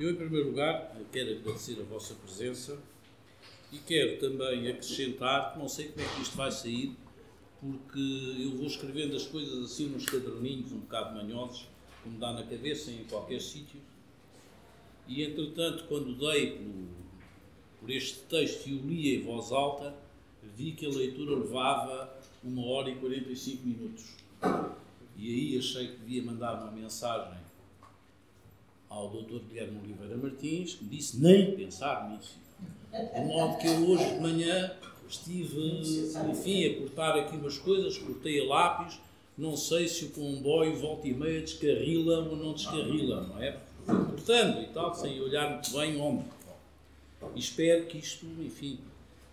Eu, em primeiro lugar, quero agradecer a vossa presença e quero também acrescentar que não sei como é que isto vai sair, porque eu vou escrevendo as coisas assim nos caderninhos, um bocado manhosos, como dá na cabeça em qualquer sítio. E, entretanto, quando dei por, por este texto e o li em voz alta, vi que a leitura levava uma hora e 45 minutos. E aí achei que devia mandar uma mensagem ao Dr. Guilherme Oliveira Martins, que me disse nem pensar nisso. De modo que eu hoje de manhã estive, enfim, a cortar aqui umas coisas, cortei a lápis, não sei se o comboio volta e meia descarrila ou não descarrila, não é? Cortando e tal, sem olhar muito bem onde. E espero que isto, enfim,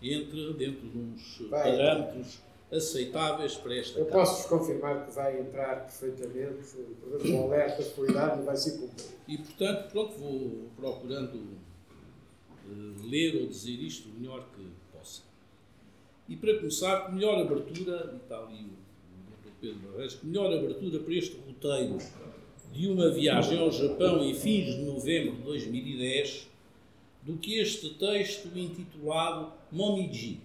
entre dentro de uns parâmetros aceitáveis para esta Eu posso-vos confirmar que vai entrar perfeitamente, o alerta de qualidade vai ser cumprido. E, portanto, pronto, vou procurando uh, ler ou dizer isto o melhor que possa. E, para começar, melhor abertura, e está ali o, Dr. Pedro Barreiros, melhor abertura para este roteiro de uma viagem ao Japão em fins de novembro de 2010 do que este texto intitulado Momiji,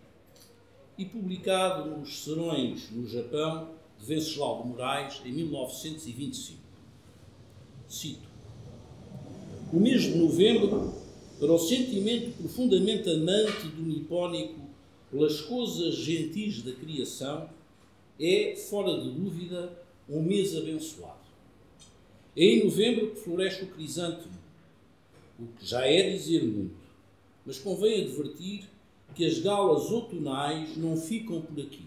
e publicado nos Serões no Japão de Venceslau de Moraes em 1925. Cito: O mês de novembro, para o sentimento profundamente amante do nipónico pelas coisas gentis da criação, é, fora de dúvida, um mês abençoado. É em novembro que floresce o crisântemo, o que já é dizer muito, mas convém advertir que as galas outonais não ficam por aqui.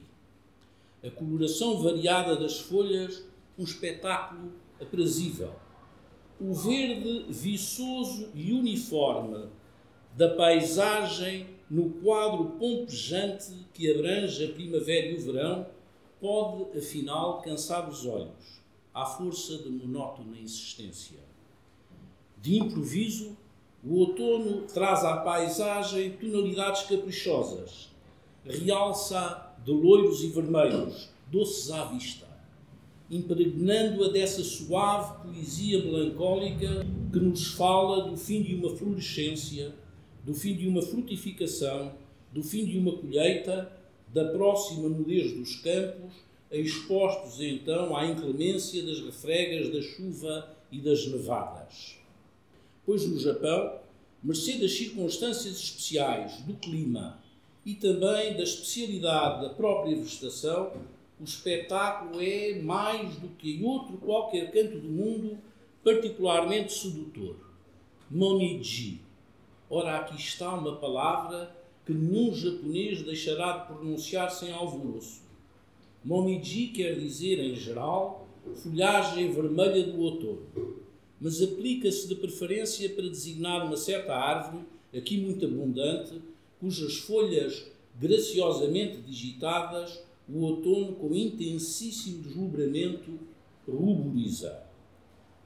A coloração variada das folhas, um espetáculo aprazível. O verde viçoso e uniforme da paisagem no quadro pompejante que abrange a primavera e o verão pode, afinal, cansar os olhos, à força de monótona insistência. De improviso, o outono traz à paisagem tonalidades caprichosas, realça de loiros e vermelhos, doces à vista, impregnando-a dessa suave poesia melancólica que nos fala do fim de uma florescência, do fim de uma frutificação, do fim de uma colheita, da próxima nudez dos campos, expostos então à inclemência das refregas da chuva e das nevadas pois no Japão, mercê das circunstâncias especiais do clima e também da especialidade da própria vegetação, o espetáculo é, mais do que em outro qualquer canto do mundo, particularmente sedutor. Momiji. Ora, aqui está uma palavra que nenhum japonês deixará de pronunciar sem alvoroço. Momiji quer dizer, em geral, folhagem vermelha do outono mas aplica-se de preferência para designar uma certa árvore, aqui muito abundante, cujas folhas graciosamente digitadas o outono com intensíssimo deslumbramento ruboriza.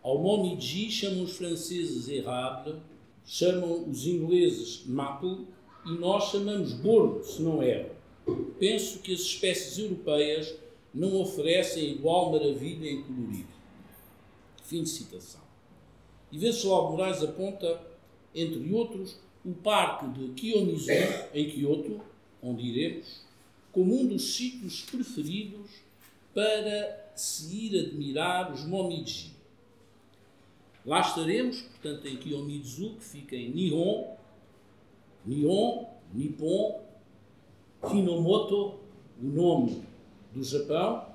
Ao momiji chamam os franceses érable, chamam os ingleses maple e nós chamamos bordo, se não é. Penso que as espécies europeias não oferecem igual maravilha em colorido. Fim de citação. E Venceslau Moraes aponta, entre outros, o Parque de Kiyomizu, em Kyoto, onde iremos, como um dos sítios preferidos para se ir admirar os Momiji. Lá estaremos, portanto, em Kiyomizu, que fica em Nihon, Nihon, Nippon, Hinomoto, o nome do Japão,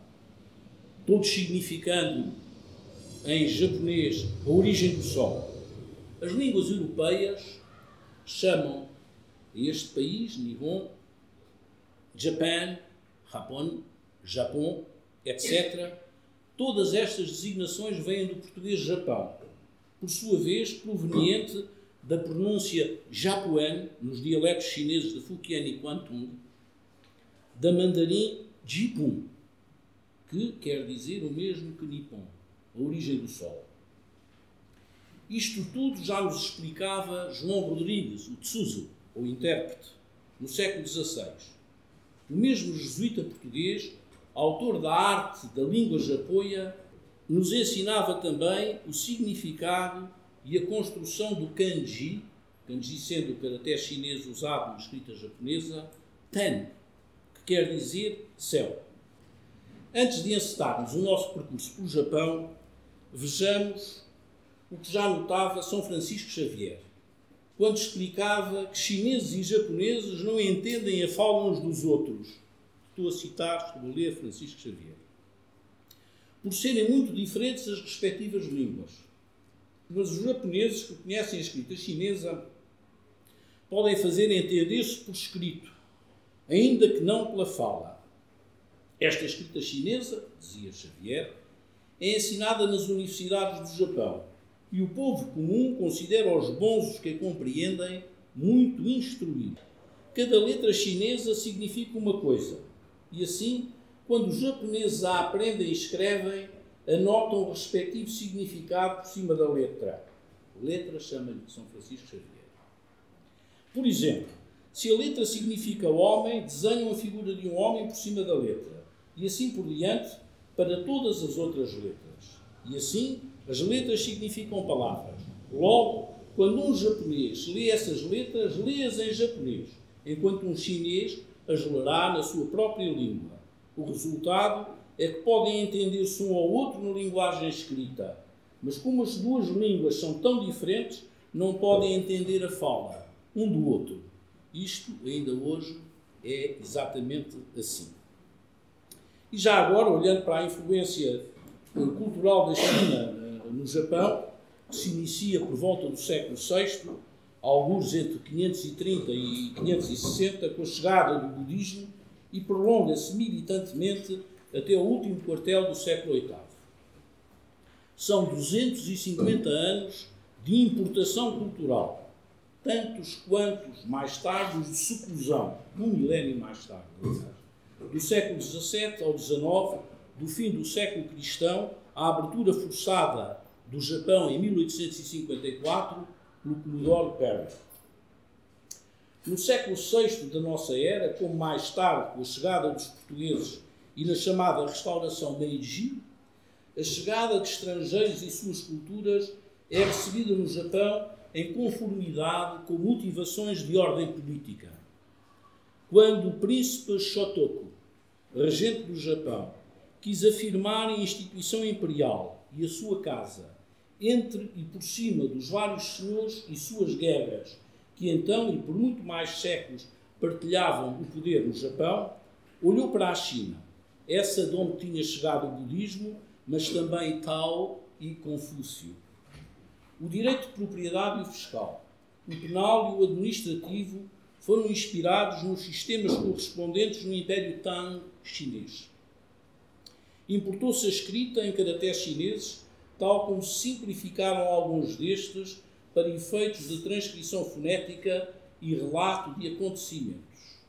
todos significando em japonês a origem do sol. As línguas europeias chamam este país, Nihon, Japan, Japon, Japão, etc. Todas estas designações vêm do português Japão, por sua vez proveniente da pronúncia japuan nos dialetos chineses de Fujian e Kwantung, da mandarim Jipun, que quer dizer o mesmo que Nippon a origem do Sol. Isto tudo já nos explicava João Rodrigues, o Tsuzu, ou intérprete, no século XVI. O mesmo jesuíta português, autor da arte da língua japoia, nos ensinava também o significado e a construção do kanji, kanji sendo o caractere chinês usado na escrita japonesa, tan, que quer dizer céu. Antes de encetarmos o nosso percurso pelo Japão, vejamos o que já notava São Francisco Xavier, quando explicava que chineses e japoneses não entendem a fala uns dos outros. Estou a citar, estou a ler Francisco Xavier. Por serem muito diferentes as respectivas línguas. Mas os japoneses que conhecem a escrita chinesa podem fazer entender-se por escrito, ainda que não pela fala. Esta escrita chinesa, dizia Xavier, é ensinada nas universidades do Japão e o povo comum considera os bons os que a compreendem muito instruídos. Cada letra chinesa significa uma coisa, e assim, quando os japoneses a aprendem e escrevem, anotam o respectivo significado por cima da letra. Letra chama-lhe São Francisco Xavier. Por exemplo, se a letra significa homem, desenham a figura de um homem por cima da letra, e assim por diante para todas as outras letras. E assim, as letras significam palavras. Logo, quando um japonês lê essas letras, lê-as em japonês, enquanto um chinês as lerá na sua própria língua. O resultado é que podem entender-se um ao outro na linguagem escrita, mas como as duas línguas são tão diferentes, não podem entender a fala um do outro. Isto, ainda hoje, é exatamente assim. E já agora, olhando para a influência cultural da China eh, no Japão, que se inicia por volta do século VI, alguns entre 530 e 560, com a chegada do budismo, e prolonga-se militantemente até o último quartel do século VIII. São 250 anos de importação cultural, tantos quantos mais tarde os de seclusão, um milénio mais tarde, do século XVII ao XIX, do fim do século cristão, à abertura forçada do Japão em 1854 pelo Commodore Perry. No século VI da nossa era, como mais tarde com a chegada dos portugueses e na chamada restauração Meiji, a chegada de estrangeiros e suas culturas é recebida no Japão em conformidade com motivações de ordem política. Quando o príncipe Shotoku, regente do Japão, quis afirmar a instituição imperial e a sua casa entre e por cima dos vários senhores e suas guerras que então e por muito mais séculos partilhavam o poder no Japão, olhou para a China, essa de onde tinha chegado o budismo, mas também Tao e Confúcio. O direito de propriedade e o fiscal, o penal e o administrativo foram inspirados nos sistemas correspondentes no Império Tang chinês. Importou-se a escrita em caracteres chineses, tal como simplificaram alguns destes para efeitos de transcrição fonética e relato de acontecimentos.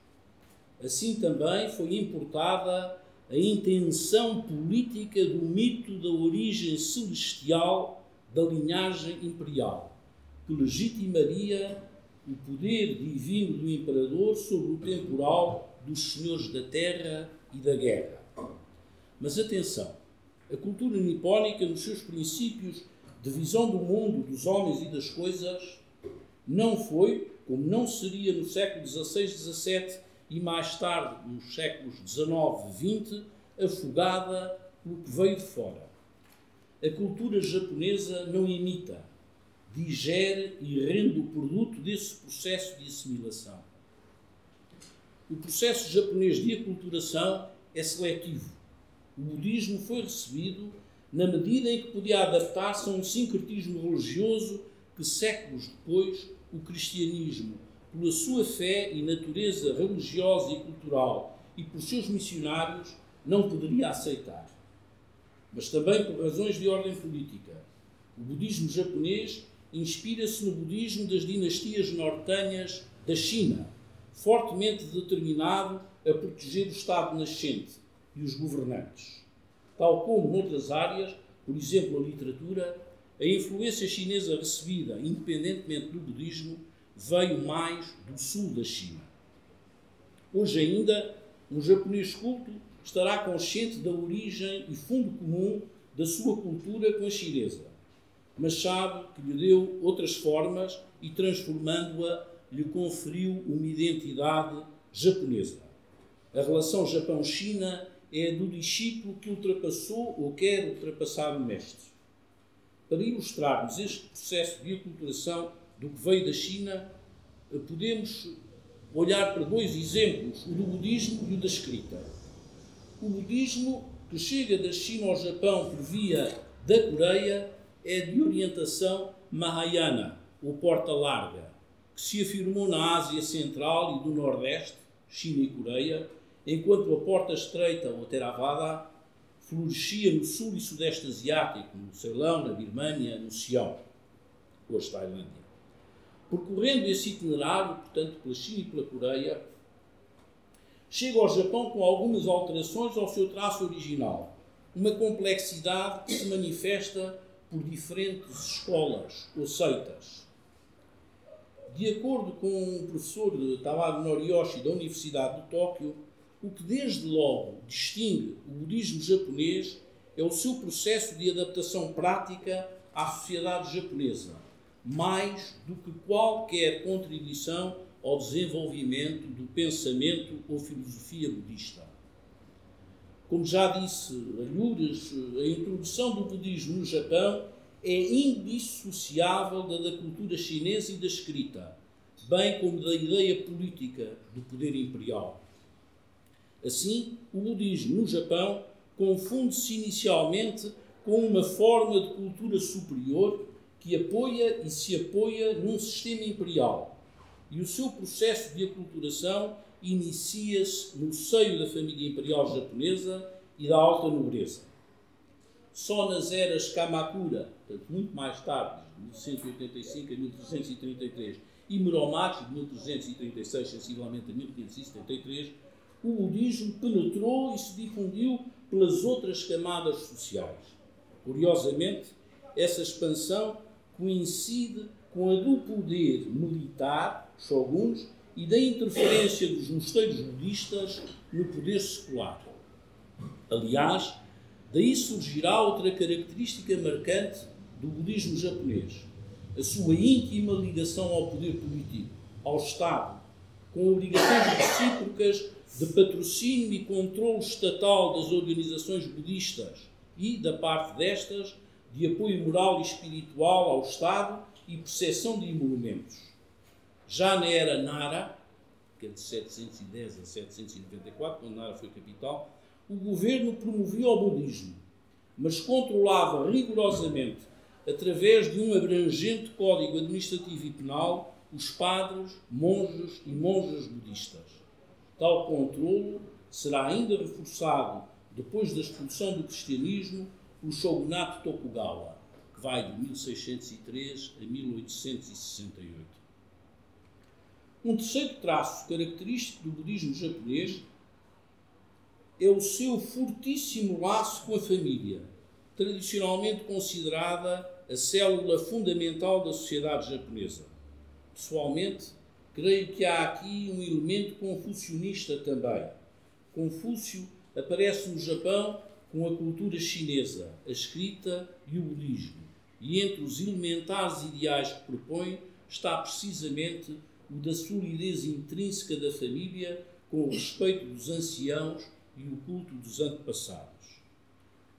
Assim também foi importada a intenção política do mito da origem celestial da linhagem imperial, que legitimaria o poder divino do imperador sobre o temporal dos senhores da terra e da guerra. Mas atenção, a cultura nipónica, nos seus princípios de visão do mundo, dos homens e das coisas, não foi, como não seria no século XVI, XVII e mais tarde nos séculos XIX, XX, afogada pelo que veio de fora. A cultura japonesa não imita, digere e rende o produto desse processo de assimilação. O processo japonês de aculturação é seletivo. O budismo foi recebido na medida em que podia adaptar-se a um sincretismo religioso que séculos depois o cristianismo, pela sua fé e natureza religiosa e cultural e por seus missionários, não poderia aceitar. Mas também por razões de ordem política. O budismo japonês inspira-se no budismo das dinastias nortenhas da China, fortemente determinado a proteger o Estado nascente e os governantes tal como noutras áreas, por exemplo, a literatura, a influência chinesa recebida, independentemente do budismo, veio mais do sul da China. Hoje ainda, um japonês culto estará consciente da origem e fundo comum da sua cultura com a chinesa. mas sabe que lhe deu outras formas e, transformando-a, lhe conferiu uma identidade japonesa. A relação Japão-China é do discípulo que ultrapassou ou quer ultrapassar o mestre. Para ilustrarmos este processo de aculturação do que veio da China, podemos olhar para dois exemplos, o do budismo e o da escrita. O budismo, que chega da China ao Japão por via da Coreia, é de orientação Mahayana, ou porta larga, que se afirmou na Ásia Central e do Nordeste, China e Coreia, enquanto a porta estreita, ou Theravada, florescia no sul e sudeste asiático, no Ceilão, na Birmânia, no Sião, hoje Tailândia. Percorrendo esse itinerário, portanto, pela China e pela Coreia, chega ao Japão com algumas alterações ao seu traço original, uma complexidade que se manifesta por diferentes escolas ou seitas. De acordo com o professor Tamaru Noriyoshi da Universidade de Tóquio, o que desde logo distingue o budismo japonês é o seu processo de adaptação prática à sociedade japonesa, mais do que qualquer contribuição ao desenvolvimento do pensamento ou filosofia budista. Como já disse Alhures, a introdução do budismo no Japão é indissociável da da cultura chinesa e da escrita, bem como da ideia política do poder imperial. Assim, o budismo no Japão confunde-se inicialmente com uma forma de cultura superior que apoia e se apoia num sistema imperial. E o seu processo de aculturação inicia-se no seio da família imperial japonesa e da alta nobreza. Só nas eras Kamakura, portanto, muito mais tarde, de 1185 a 1333, e Muromachi, de 1336, sensivelmente a 1573, o budismo penetrou e se difundiu pelas outras camadas sociais. Curiosamente, essa expansão coincide com a do poder militar, shoguns, e da interferência dos mosteiros budistas no poder secular. Aliás, daí surgirá outra característica marcante do budismo japonês, a sua íntima ligação ao poder político, ao Estado, com obrigações recíprocas de patrocínio e controle estatal das organizações budistas e, da parte destas, de apoio moral e espiritual ao Estado e percepção de emolumentos. Já na era Nara, que é de 710 a 794, quando Nara foi capital, o governo promovia o budismo, mas controlava rigorosamente, através de um abrangente código administrativo e penal, os padres, monges e monjas budistas. Tal controle será ainda reforçado depois da expulsão do cristianismo pelo shogunato Tokugawa, que vai de 1603 a 1868. Um terceiro traço característico do budismo japonês é o seu fortíssimo laço com a família, tradicionalmente considerada a célula fundamental da sociedade japonesa. Pessoalmente, creio que há aqui um elemento confucionista também. Confúcio aparece no Japão com a cultura chinesa, a escrita e o budismo, e entre os elementares ideais que propõe está precisamente o da solidez intrínseca da família com o respeito dos anciãos e o culto dos antepassados.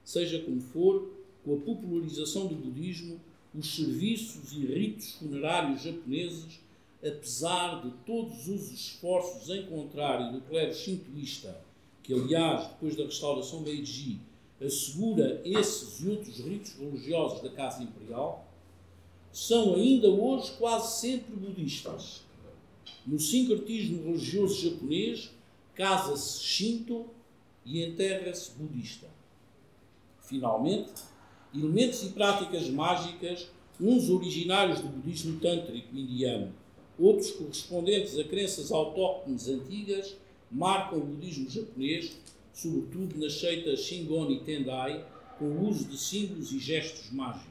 Seja como for, com a popularização do budismo, os serviços e ritos funerários japoneses apesar de todos os esforços em contrário do clero shintoísta, que aliás, depois da restauração Meiji, assegura esses e outros ritos religiosos da Casa Imperial, são ainda hoje quase sempre budistas. No sincretismo religioso japonês, casa-se Shinto e enterra-se budista. Finalmente, elementos e práticas mágicas, uns originários do budismo tântrico indiano, Outros correspondentes a crenças autóctones antigas marcam o budismo japonês, sobretudo nas seitas Shingon e Tendai, com o uso de símbolos e gestos mágicos.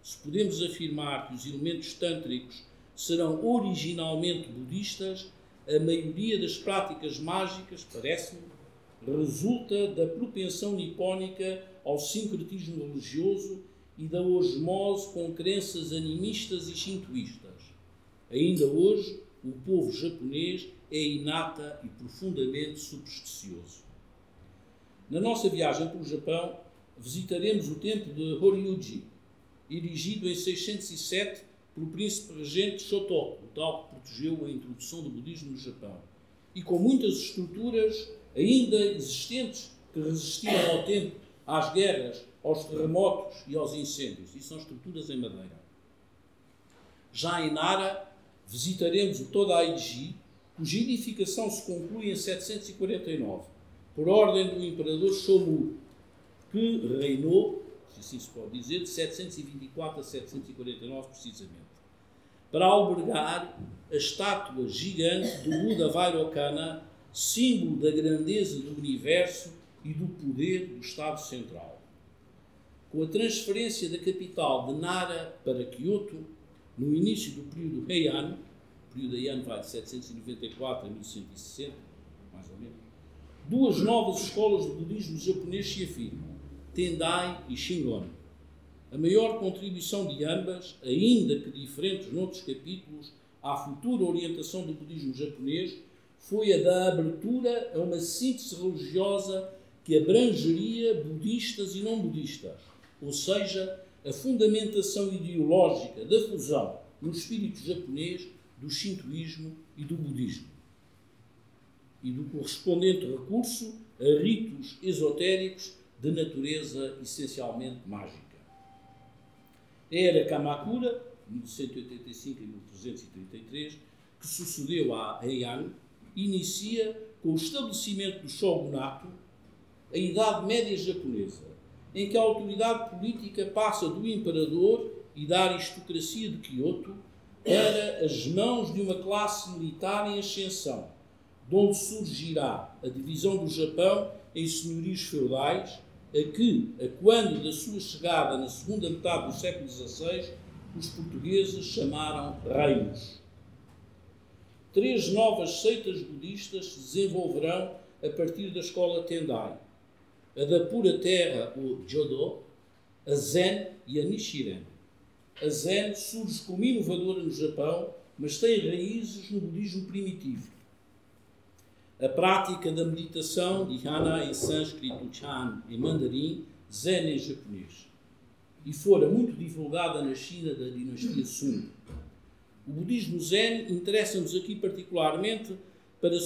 Se podemos afirmar que os elementos tântricos serão originalmente budistas, a maioria das práticas mágicas, parece-me, resulta da propensão nipónica ao sincretismo religioso e da osmose com crenças animistas e shintoístas. Ainda hoje, o povo japonês é inata e profundamente supersticioso. Na nossa viagem pelo Japão, visitaremos o templo de Horyuji, erigido em 607 pelo príncipe regente Shotoku, o tal que protegeu a introdução do budismo no Japão, e com muitas estruturas ainda existentes que resistiram ao tempo, às guerras, aos terremotos e aos incêndios. E são estruturas em madeira. Já em Nara, visitaremos o Todaiji, cuja edificação se conclui em 749, por ordem do imperador Shomu, que reinou, se assim se pode dizer, de 724 a 749 precisamente, para albergar a estátua gigante do Buda Vairocana, símbolo da grandeza do universo e do poder do Estado Central. Com a transferência da capital de Nara para Kyoto, no início do período Heian, o período Heian vai de 794 a 1160, mais ou menos, duas novas escolas de budismo japonês se afirmam, Tendai e Shingon. A maior contribuição de ambas, ainda que diferentes noutros capítulos, à futura orientação do budismo japonês foi a da abertura a uma síntese religiosa que abrangeria budistas e não budistas, ou seja, a fundamentação ideológica da fusão no espírito japonês do shintoísmo e do budismo, e do correspondente recurso a ritos esotéricos de natureza essencialmente mágica. Era Kamakura, 1185 e 1333, que sucedeu a Heian, inicia com o estabelecimento do shogunato, a Idade Média japonesa, em que a autoridade política passa do imperador e da aristocracia de Kyoto para as mãos de uma classe militar em ascensão, de onde surgirá a divisão do Japão em senhorios feudais, a que, a quando da sua chegada na segunda metade do século XVI, os portugueses chamaram reinos. Três novas seitas budistas se desenvolverão a partir da escola Tendai a da pura terra, o Jodo, a Zen e a Nichiren. A Zen surge como inovadora no Japão, mas tem raízes no budismo primitivo. A prática da meditação, dhyana em sânscrito, chan em mandarim, Zen em japonês. E fora muito divulgada na China da dinastia Sung. O budismo Zen interessa-nos aqui particularmente para,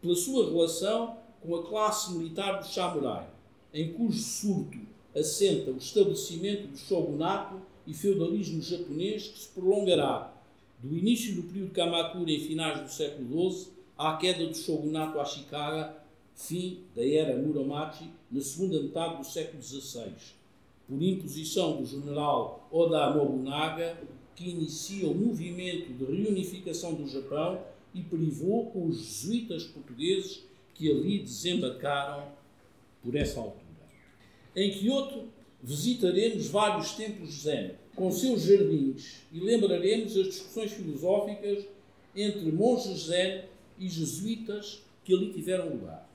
pela sua relação com a classe militar dos samurai em cujo surto assenta o estabelecimento do shogunato e feudalismo japonês que se prolongará do início do período Kamakura em finais do século XII à queda do shogunato Ashikaga, fim da era Muromachi, na segunda metade do século XVI, por imposição do general Oda Nobunaga, que inicia o movimento de reunificação do Japão e privou os jesuítas portugueses que ali desembarcaram por essa altura. Em Kyoto visitaremos vários templos zen, com seus jardins, e lembraremos as discussões filosóficas entre monges zen e jesuítas que ali tiveram lugar.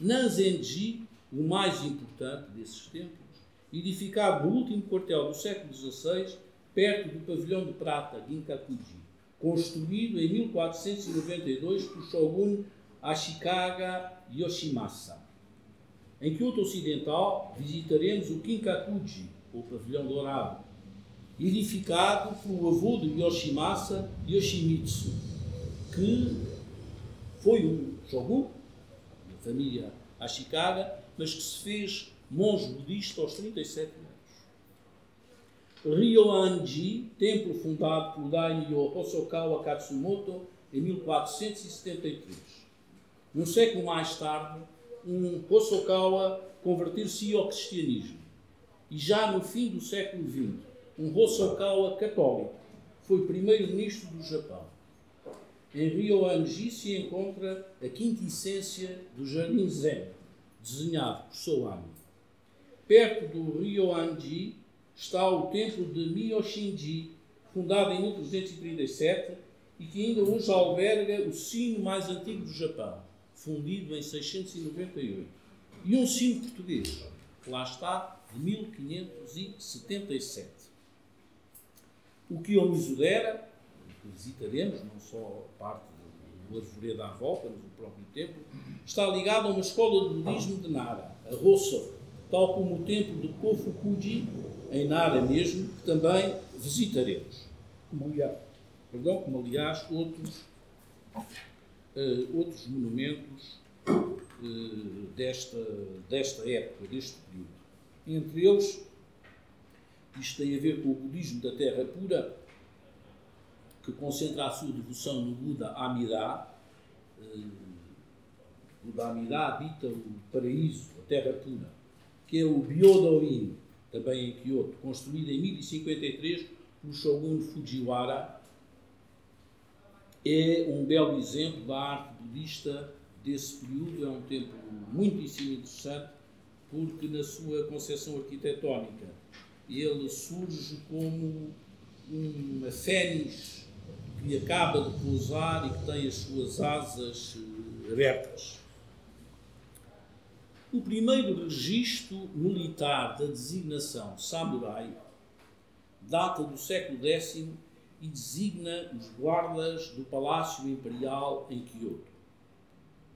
Nanzenji, o mais importante desses templos, edificado no último quartel do século XVI, perto do pavilhão de prata Ginkakuji, construído em 1492 por Shogun Ashikaga Yoshimasa. Em Kyoto Ocidental, visitaremos o Kinkakuji, ou Pavilhão Dourado, edificado pelo avô de Yoshimasa, Yoshimitsu, que foi um shogun, da família Ashikaga, mas que se fez monge budista aos 37 anos. Ryoanji, templo fundado por Daimyo Hosokawa Katsumoto em 1473. Um século mais tarde, um Hosokawa converter-se ao cristianismo. E já no fim do século XX, um Hosokawa católico foi primeiro-ministro do Japão. Em Ryoanji se encontra a quintessência do Jardim Zen, desenhado por Soami. Perto do Ryoanji está o templo de Miyoshinji, fundado em 1337 e que ainda hoje alberga o sino mais antigo do Japão fundido em 698. E um sino português, que lá está, de 1577. O Kiyomizu-dera, que visitaremos, não só parte do arvoredo à volta, mas o próprio templo, está ligado a uma escola de budismo de Nara, a Rosso, tal como o templo de Kofukuji, em Nara mesmo, que também visitaremos. Como, aliás, perdão, como aliás outros, uh, outros monumentos uh, desta, desta época, deste período. Entre eles, isto tem a ver com o budismo da Terra Pura, que concentra a sua devoção no Buda Amida. Uh, Buda Amida habita o paraíso, a Terra Pura, que é o Byodoin, também em Kyoto, construído em 1053 pelo Shogun Fujiwara. É um belo exemplo da arte budista desse período. É um templo muitíssimo interessante, porque na sua concepção arquitetónica ele surge como uma fênix que acaba de pousar e que tem as suas asas eh, abertas. O primeiro registro militar da designação samurai data do século X e designa os guardas do Palácio Imperial em Kyoto.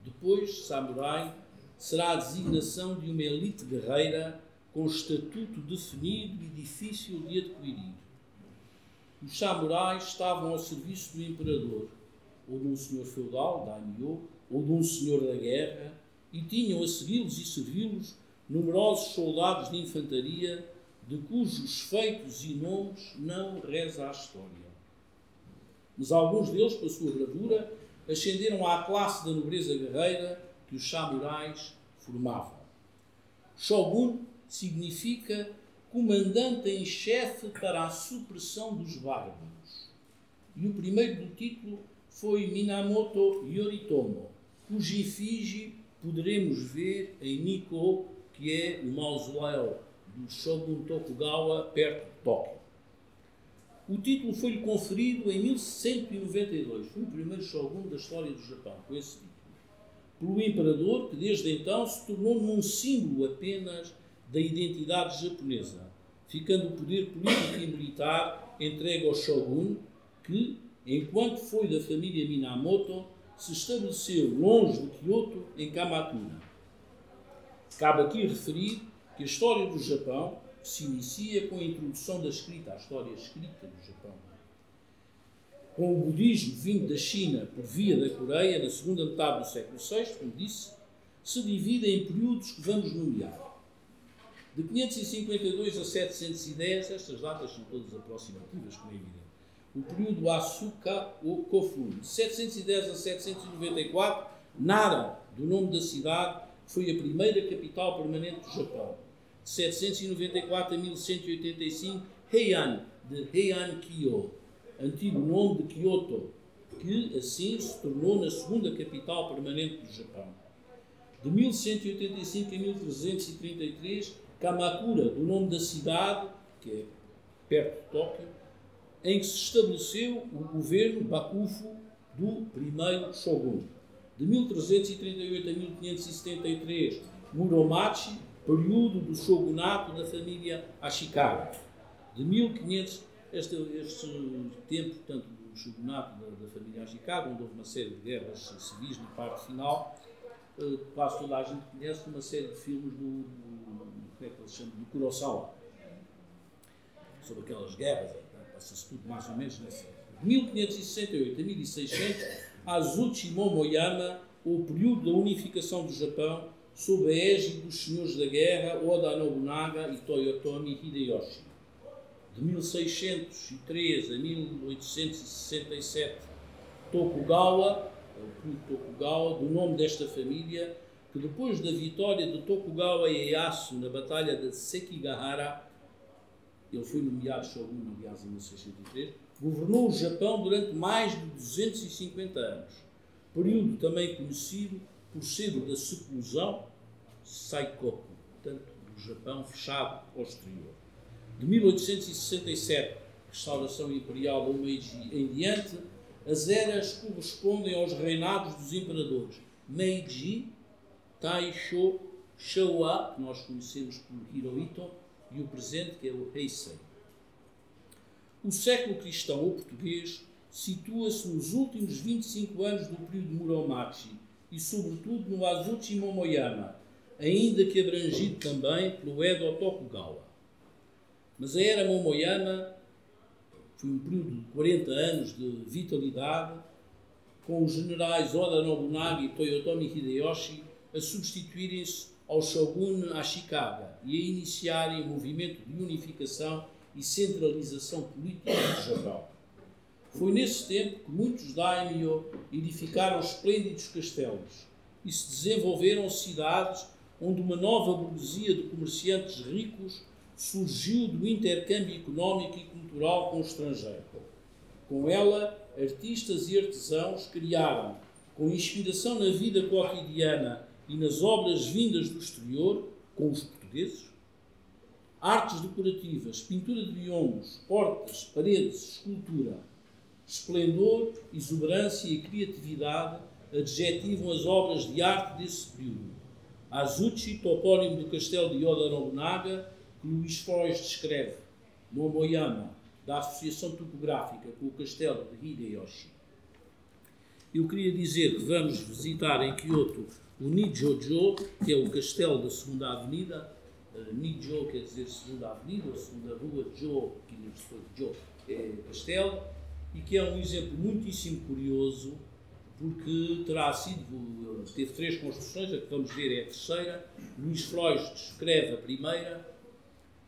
Depois, samurai será a designação de uma elite guerreira com estatuto definido e difícil de adquirir. Os samurais estavam ao serviço do imperador, ou de um senhor feudal, daimyo, ou de um senhor da guerra, e tinham a segui-los e servi-los numerosos soldados de infantaria, de cujos feitos e nomes não reza a história. Mas alguns deles, pela sua bravura, ascenderam à classe da nobreza guerreira que os samurais formavam. Shogun significa comandante em chefe para a supressão dos bárbaros. E o primeiro do título foi Minamoto Yoritomo, cuja efígie poderemos ver em Nikko, que é o mausoléu do Shogun Tokugawa, perto de Tóquio. O título foi-lhe conferido em 1192. Foi o primeiro shogun da história do Japão, com esse título. Pelo imperador, que desde então se tornou num símbolo apenas da identidade japonesa, ficando o poder político e militar entregue ao shogun, que, enquanto foi da família Minamoto, se estabeleceu longe de Kyoto, em Kamakura. Cabe aqui referir que a história do Japão se inicia com a introdução da escrita, a história escrita do Japão. Com o budismo vindo da China por via da Coreia, na segunda metade do século VI, como disse, se divide em períodos que vamos nomear. De 552 a 710, estas datas são todas aproximativas, como é evidente. O período Asuka ou Kofun, de 710 a 794, Nara, do nome da cidade, foi a primeira capital permanente do Japão. De 794 a 1185, Heian, de Heian-kyo, antigo nome de Kyoto, que assim se tornou na segunda capital permanente do Japão. De 1185 a 1333, Kamakura, do nome da cidade, que é perto de Tóquio, em que se estabeleceu o governo Bakufu do primeiro shogun. De 1338 a 1573, Muromachi, período do shogunato da família Ashikaga. De 1500, este, este tempo, portanto, do shogunato da, da família Ashikaga, onde houve uma série de guerras civis na parte final, eh, quase toda a gente conhece uma série de filmes do, como é que eles chamam, do Kurosawa, sobre aquelas guerras, mais ou menos nessa De 1568 a 1600, Azuchi Momoyama, o período da unificação do Japão, sob a égide dos senhores da guerra Oda Nobunaga e Toyotomi Hideyoshi. De 1603 a 1867, Tokugawa, é o Tokugawa, do nome desta família, que depois da vitória de Tokugawa Ieyasu na Batalha de Sekigahara, ele foi nomeado shogun, aliás, em 1603, governou o Japão durante mais de 250 anos, período também conhecido por ser o da seclusão Saikoku, portanto, do Japão fechado ao exterior. De 1867, restauração imperial do Meiji em diante, as eras correspondem aos reinados dos imperadores Meiji Taisho, Showa, que nós conhecemos por Hirohito, e o presente, que é o Heisei. O século cristão ou português situa-se nos últimos 25 anos do período Muromachi e, sobretudo, no Azuchi Momoyama, ainda que abrangido também pelo Edo Tokugawa. Mas a era Momoyama foi um período de 40 anos de vitalidade, com os generais Oda Nobunaga e Toyotomi Hideyoshi a substituírem-se ao shogun Ashikaga e a iniciarem um movimento de unificação e centralização política do Japão. Foi nesse tempo que muitos daimyo edificaram esplêndidos castelos e se desenvolveram cidades onde uma nova burguesia de comerciantes ricos surgiu do intercâmbio económico e cultural com o estrangeiro. Com ela, artistas e artesãos criaram, com inspiração na vida cotidiana e nas obras vindas do exterior, com os portugueses, artes decorativas, pintura de biombos, portas, paredes, escultura, esplendor, exuberância e criatividade adjetivam as obras de arte desse período. Azuchi, topónimo do castelo de Oda Nobunaga, que Luís Foz descreve, Momoyama, da associação topográfica com o castelo de Hideyoshi. Eu queria dizer que vamos visitar em Kyoto o Nijojo, que é o castelo da Segunda Avenida. Uh, Nijo quer dizer Segunda Avenida, ou Segunda Rua, Jo, que Jo é castelo, e que é um exemplo muitíssimo curioso, porque terá sido, teve três construções, a que vamos ver é a terceira. Luís Frois descreve a primeira,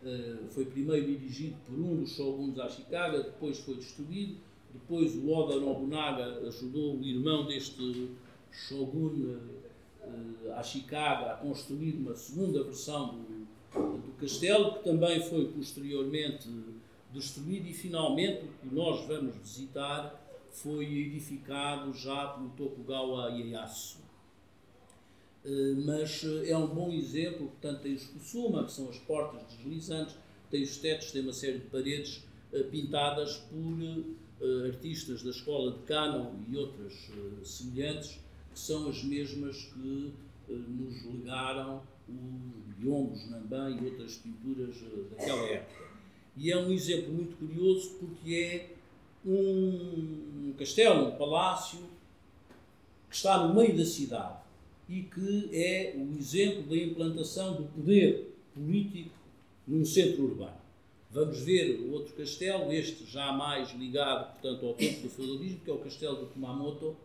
uh, foi primeiro dirigido por um dos shoguns Ashikaga, depois foi destruído, depois o Oda Nobunaga ajudou o irmão deste shogun uh, Ashikaga a construir uma segunda versão do, do castelo, que também foi posteriormente destruído e finalmente o que nós vamos visitar foi edificado já pelo Tokugawa Ieyasu. Uh, mas uh, é um bom exemplo, portanto tem os kusuma, que são as portas deslizantes, tem os tetos, tem uma série de paredes pintadas por artistas da escola de Kano e outras semelhantes, que são as mesmas que nos legaram os biombos, Nambã e outras pinturas daquela época. E é um exemplo muito curioso porque é um castelo, um palácio que está no meio da cidade e que é o exemplo da implantação do poder político num centro urbano. Vamos ver o outro castelo, este já mais ligado, portanto, ao tempo do feudalismo, que é o castelo de Kumamoto,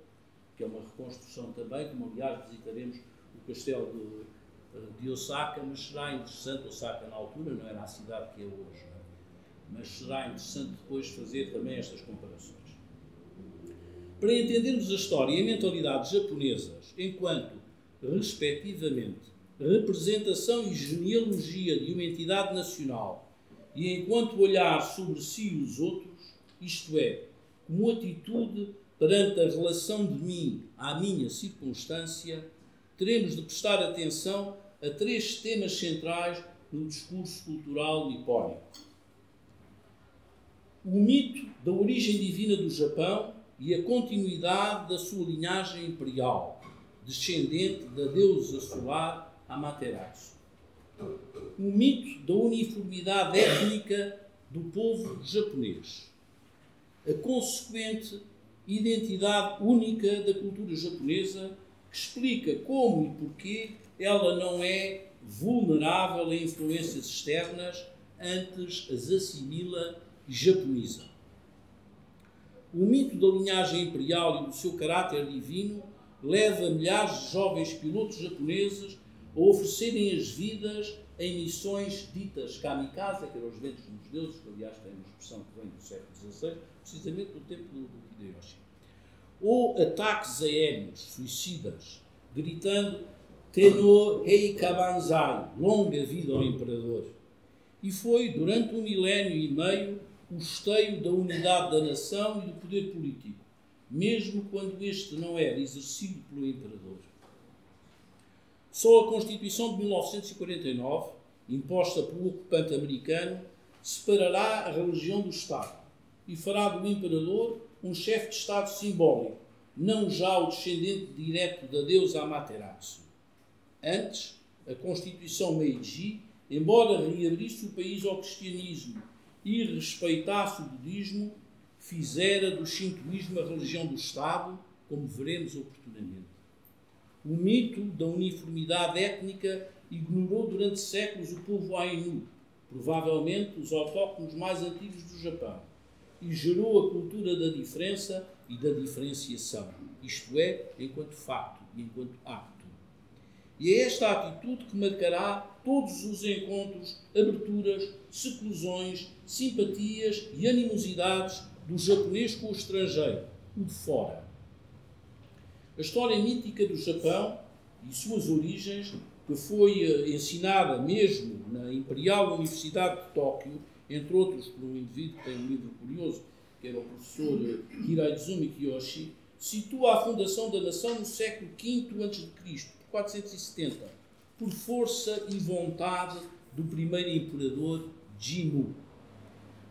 que é uma reconstrução também, como aliás visitaremos o castelo de, eh, de Osaka, mas será interessante, Osaka na altura não era a cidade que é hoje, é? mas será interessante depois fazer também estas comparações. Para entendermos a história e a mentalidade japonesas enquanto, respectivamente, representação e genealogia de uma entidade nacional e enquanto olhar sobre si e os outros, isto é, como atitude perante a relação de mim à minha circunstância, teremos de prestar atenção a três temas centrais no discurso cultural nipónico o mito da origem divina do Japão e a continuidade da sua linhagem imperial, descendente da deusa solar Amaterasu. O mito da uniformidade étnica do povo japonês. A consequente identidade única da cultura japonesa que explica como e porquê ela não é vulnerável a influências externas, antes as assimila japonesa. O mito da linhagem imperial e do seu caráter divino leva milhares de jovens pilotos japoneses a oferecerem as vidas em missões ditas kamikaze, que eram os ventos dos deuses, que aliás tem uma expressão que vem do século XVI, precisamente do tempo do, do Hideyoshi. Ou ataques aéreos suicidas, gritando Tenno Heikabanzai, longa vida ao imperador. E foi durante um milénio e meio o esteio da unidade da nação e do poder político, mesmo quando este não era exercido pelo imperador. Só a Constituição de 1949, imposta pelo ocupante americano, separará a religião do Estado e fará do imperador um chefe de Estado simbólico, não já o descendente direto da deusa Amaterasu. Antes, a Constituição Meiji, embora reabrisse o país ao cristianismo e respeitasse o budismo, fizera do shintoísmo a religião do Estado, como veremos oportunamente. O mito da uniformidade étnica ignorou durante séculos o povo Ainu, provavelmente os autóctonos mais antigos do Japão, e gerou a cultura da diferença e da diferenciação, isto é, enquanto facto e enquanto acto. E é esta atitude que marcará todos os encontros, aberturas, seclusões, simpatias e animosidades do japonês com o estrangeiro, o de fora. A história mítica do Japão e suas origens, que foi eh, ensinada mesmo na Imperial Universidade de Tóquio, entre outros por um indivíduo que tem um livro curioso, que era o professor eh, Hiraizumi Kiyoshi, situa a fundação da nação no século V a.C., por 470, por força e vontade do primeiro imperador Jimmu.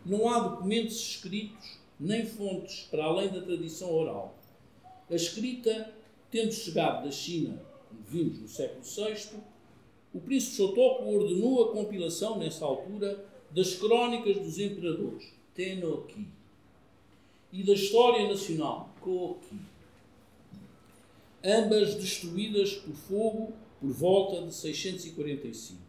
Não há documentos escritos nem fontes para além da tradição oral. A escrita, tendo chegado da China, como vimos no século VI, o príncipe Shotoku ordenou a compilação, nessa altura, das crónicas dos imperadores, Tenoki, e da história nacional, Koki, ambas destruídas por fogo por volta de 645.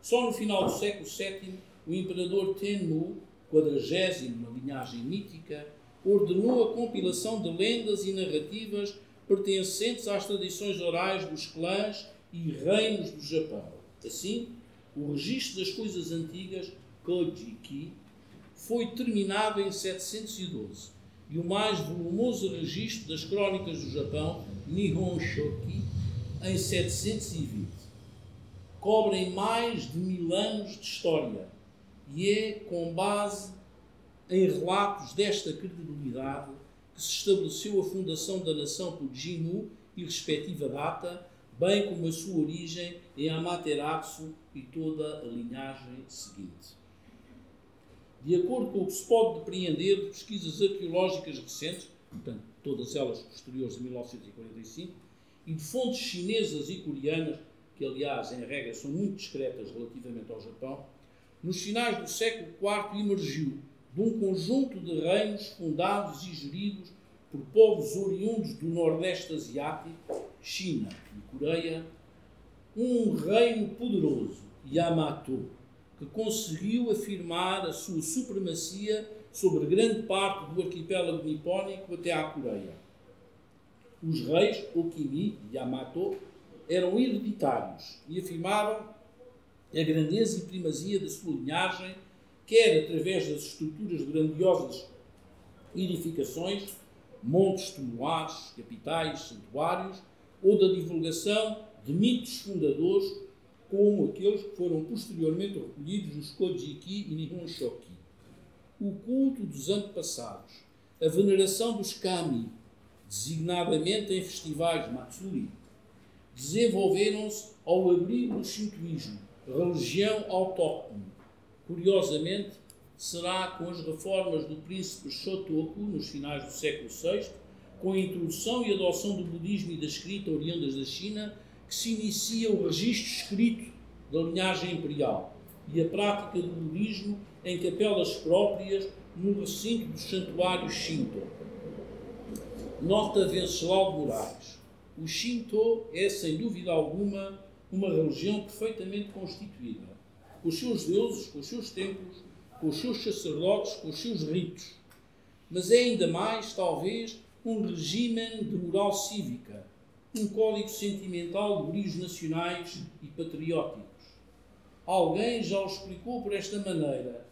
Só no final do século VII, o imperador Tenmu, quadragésimo na linhagem mítica, ordenou a compilação de lendas e narrativas pertencentes às tradições orais dos clãs e reinos do Japão. Assim, o registro das coisas antigas, Kojiki, foi terminado em 712 e o mais volumoso registro das crónicas do Japão, Nihon Shoki, em 720. Cobrem mais de mil anos de história e é com base em relatos desta credibilidade que se estabeleceu a fundação da nação por Jinu e respectiva data, bem como a sua origem em Amaterasu e toda a linhagem seguinte. De acordo com o que se pode depreender de pesquisas arqueológicas recentes, portanto, todas elas posteriores a 1945, e de fontes chinesas e coreanas, que aliás, em regra, são muito discretas relativamente ao Japão, nos finais do século IV emergiu de um conjunto de reinos fundados e geridos por povos oriundos do Nordeste Asiático, China e Coreia, um reino poderoso, Yamato, que conseguiu afirmar a sua supremacia sobre grande parte do arquipélago nipónico até à Coreia. Os reis Okimi e Yamato eram hereditários e afirmavam a grandeza e primazia da sua linhagem, quer através das estruturas de grandiosas edificações, montes tumulares, capitais, santuários, ou da divulgação de mitos fundadores como aqueles que foram posteriormente recolhidos nos Kojiki e Nihon Shoki. O culto dos antepassados, a veneração dos kami, designadamente em festivais Matsuri, desenvolveram-se ao abrigo do shintoísmo, religião autóctone. Curiosamente, será com as reformas do príncipe Shotoku, nos finais do século VI, com a introdução e adoção do budismo e da escrita oriundas da China, que se inicia o registro escrito da linhagem imperial e a prática do budismo em capelas próprias no recinto dos santuários Shinto. Nota Venceslau de Moraes. O Shinto é, sem dúvida alguma, uma religião perfeitamente constituída, com os seus deuses, com os seus templos, com os seus sacerdotes, com os seus ritos. Mas é ainda mais, talvez, um regime de moral cívica, um código sentimental de brilhos nacionais e patrióticos. Alguém já o explicou por esta maneira.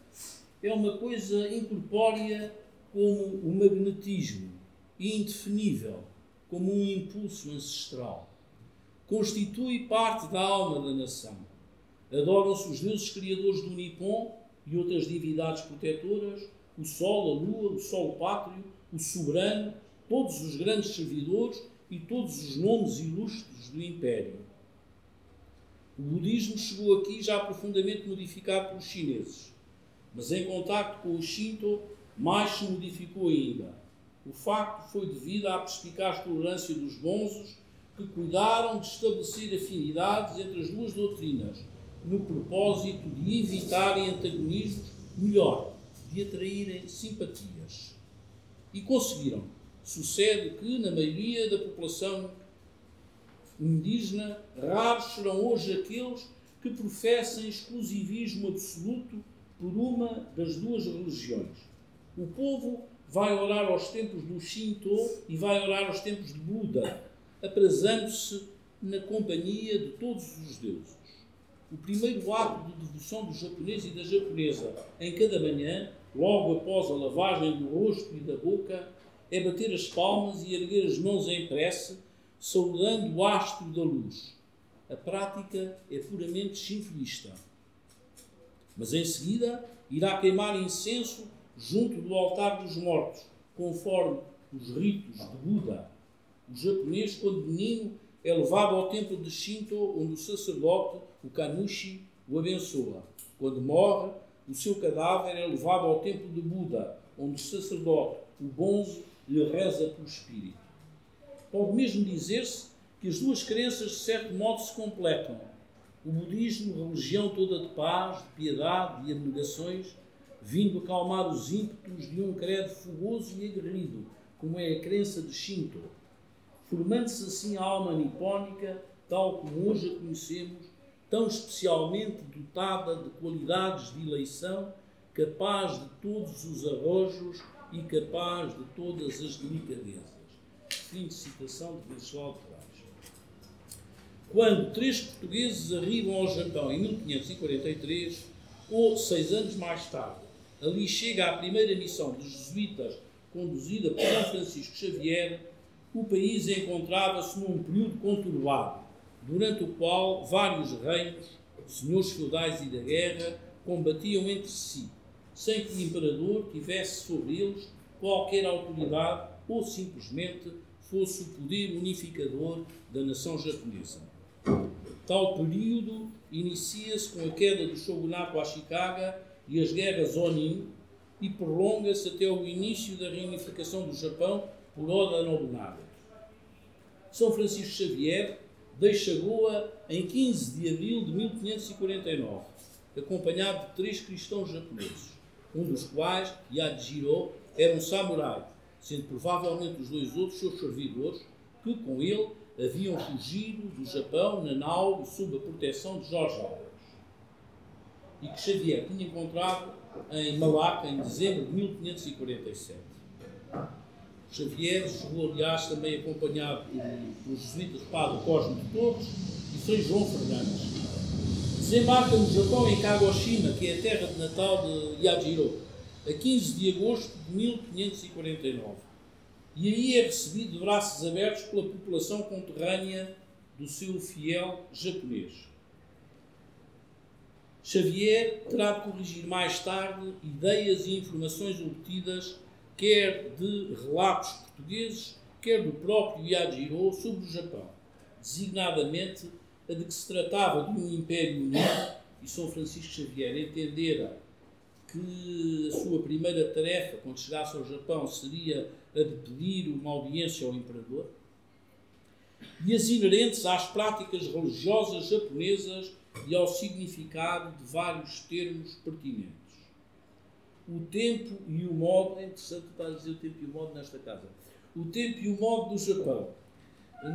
É uma coisa incorpórea como o magnetismo, indefinível, como um impulso ancestral. Constitui parte da alma da nação. Adoram-se os deuses criadores do Nippon e outras divindades protetoras, o Sol, a Lua, o Sol pátrio, o soberano, todos os grandes servidores e todos os nomes ilustres do Império. O budismo chegou aqui já profundamente modificado pelos chineses, mas em contacto com o Shinto mais se modificou ainda. O facto foi devido à perspicaz tolerância dos bonzos que cuidaram de estabelecer afinidades entre as duas doutrinas, no propósito de evitarem antagonismos, melhor, de atraírem simpatias. E conseguiram. Sucede que, na maioria da população indígena, raros serão hoje aqueles que professem exclusivismo absoluto por uma das duas religiões. O povo vai orar aos templos do Shinto e vai orar aos templos de Buda, aprazando-se na companhia de todos os deuses. O primeiro ato de devoção do japonês e da japonesa em cada manhã, logo após a lavagem do rosto e da boca, é bater as palmas e erguer as mãos em prece, saudando o astro da luz. A prática é puramente shintoísta. Mas em seguida irá queimar incenso junto do altar dos mortos, conforme os ritos de Buda. O japonês, quando menino, é levado ao templo de Shinto, onde o sacerdote, o Kanushi, o abençoa. Quando morre, o seu cadáver é levado ao templo de Buda, onde o sacerdote, o Bonzo, lhe reza pelo espírito. Pode mesmo dizer-se que as duas crenças, de certo modo, se completam. O budismo, religião toda de paz, de piedade e abnegações, vindo acalmar os ímpetos de um credo fogoso e aguerrido, como é a crença de Shinto, formando-se assim a alma nipónica, tal como hoje a conhecemos, tão especialmente dotada de qualidades de eleição, capaz de todos os arrojos e capaz de todas as delicadezas. Fim de citação de Venceslau Moraes. Quando três portugueses arribam ao Japão em 1543, ou seis anos mais tarde, Ali chega a primeira missão dos jesuítas, conduzida por São Francisco Xavier. O país encontrava-se num período conturbado, durante o qual vários reinos, senhores feudais e da guerra, combatiam entre si, sem que o imperador tivesse sobre eles qualquer autoridade ou simplesmente fosse o poder unificador da nação japonesa. Tal período inicia-se com a queda do shogunato Ashikaga e as guerras Onin e prolonga-se até o início da reunificação do Japão por Oda Nobunaga. São Francisco Xavier deixa Goa em 15 de abril de 1549, acompanhado de três cristãos japoneses, um dos quais, Yajiro, era um samurai, sendo provavelmente os dois outros seus servidores, que com ele haviam fugido do Japão na nau sob a proteção de Jorge Alves e que Xavier tinha encontrado em Malaca em dezembro de 1547. Xavier chegou, aliás, também acompanhado pelos jesuítas Padre Cosme de Torres e São João Fernandes. Desembarca no Japão, em Kagoshima, que é a terra de natal de Yajiro, a 15 de agosto de 1549. E aí é recebido de braços abertos pela população conterrânea do seu fiel japonês. Xavier terá de corrigir mais tarde ideias e informações obtidas quer de relatos portugueses, quer do próprio Yajiro sobre o Japão, designadamente a de que se tratava de um império unido e São Francisco Xavier entendera que a sua primeira tarefa, quando chegasse ao Japão, seria a de pedir uma audiência ao imperador, e as inerentes às práticas religiosas japonesas e ao significado de vários termos pertinentes. O tempo e o modo, é interessante estar a dizer o tempo e o modo nesta casa. O tempo e o modo do Japão.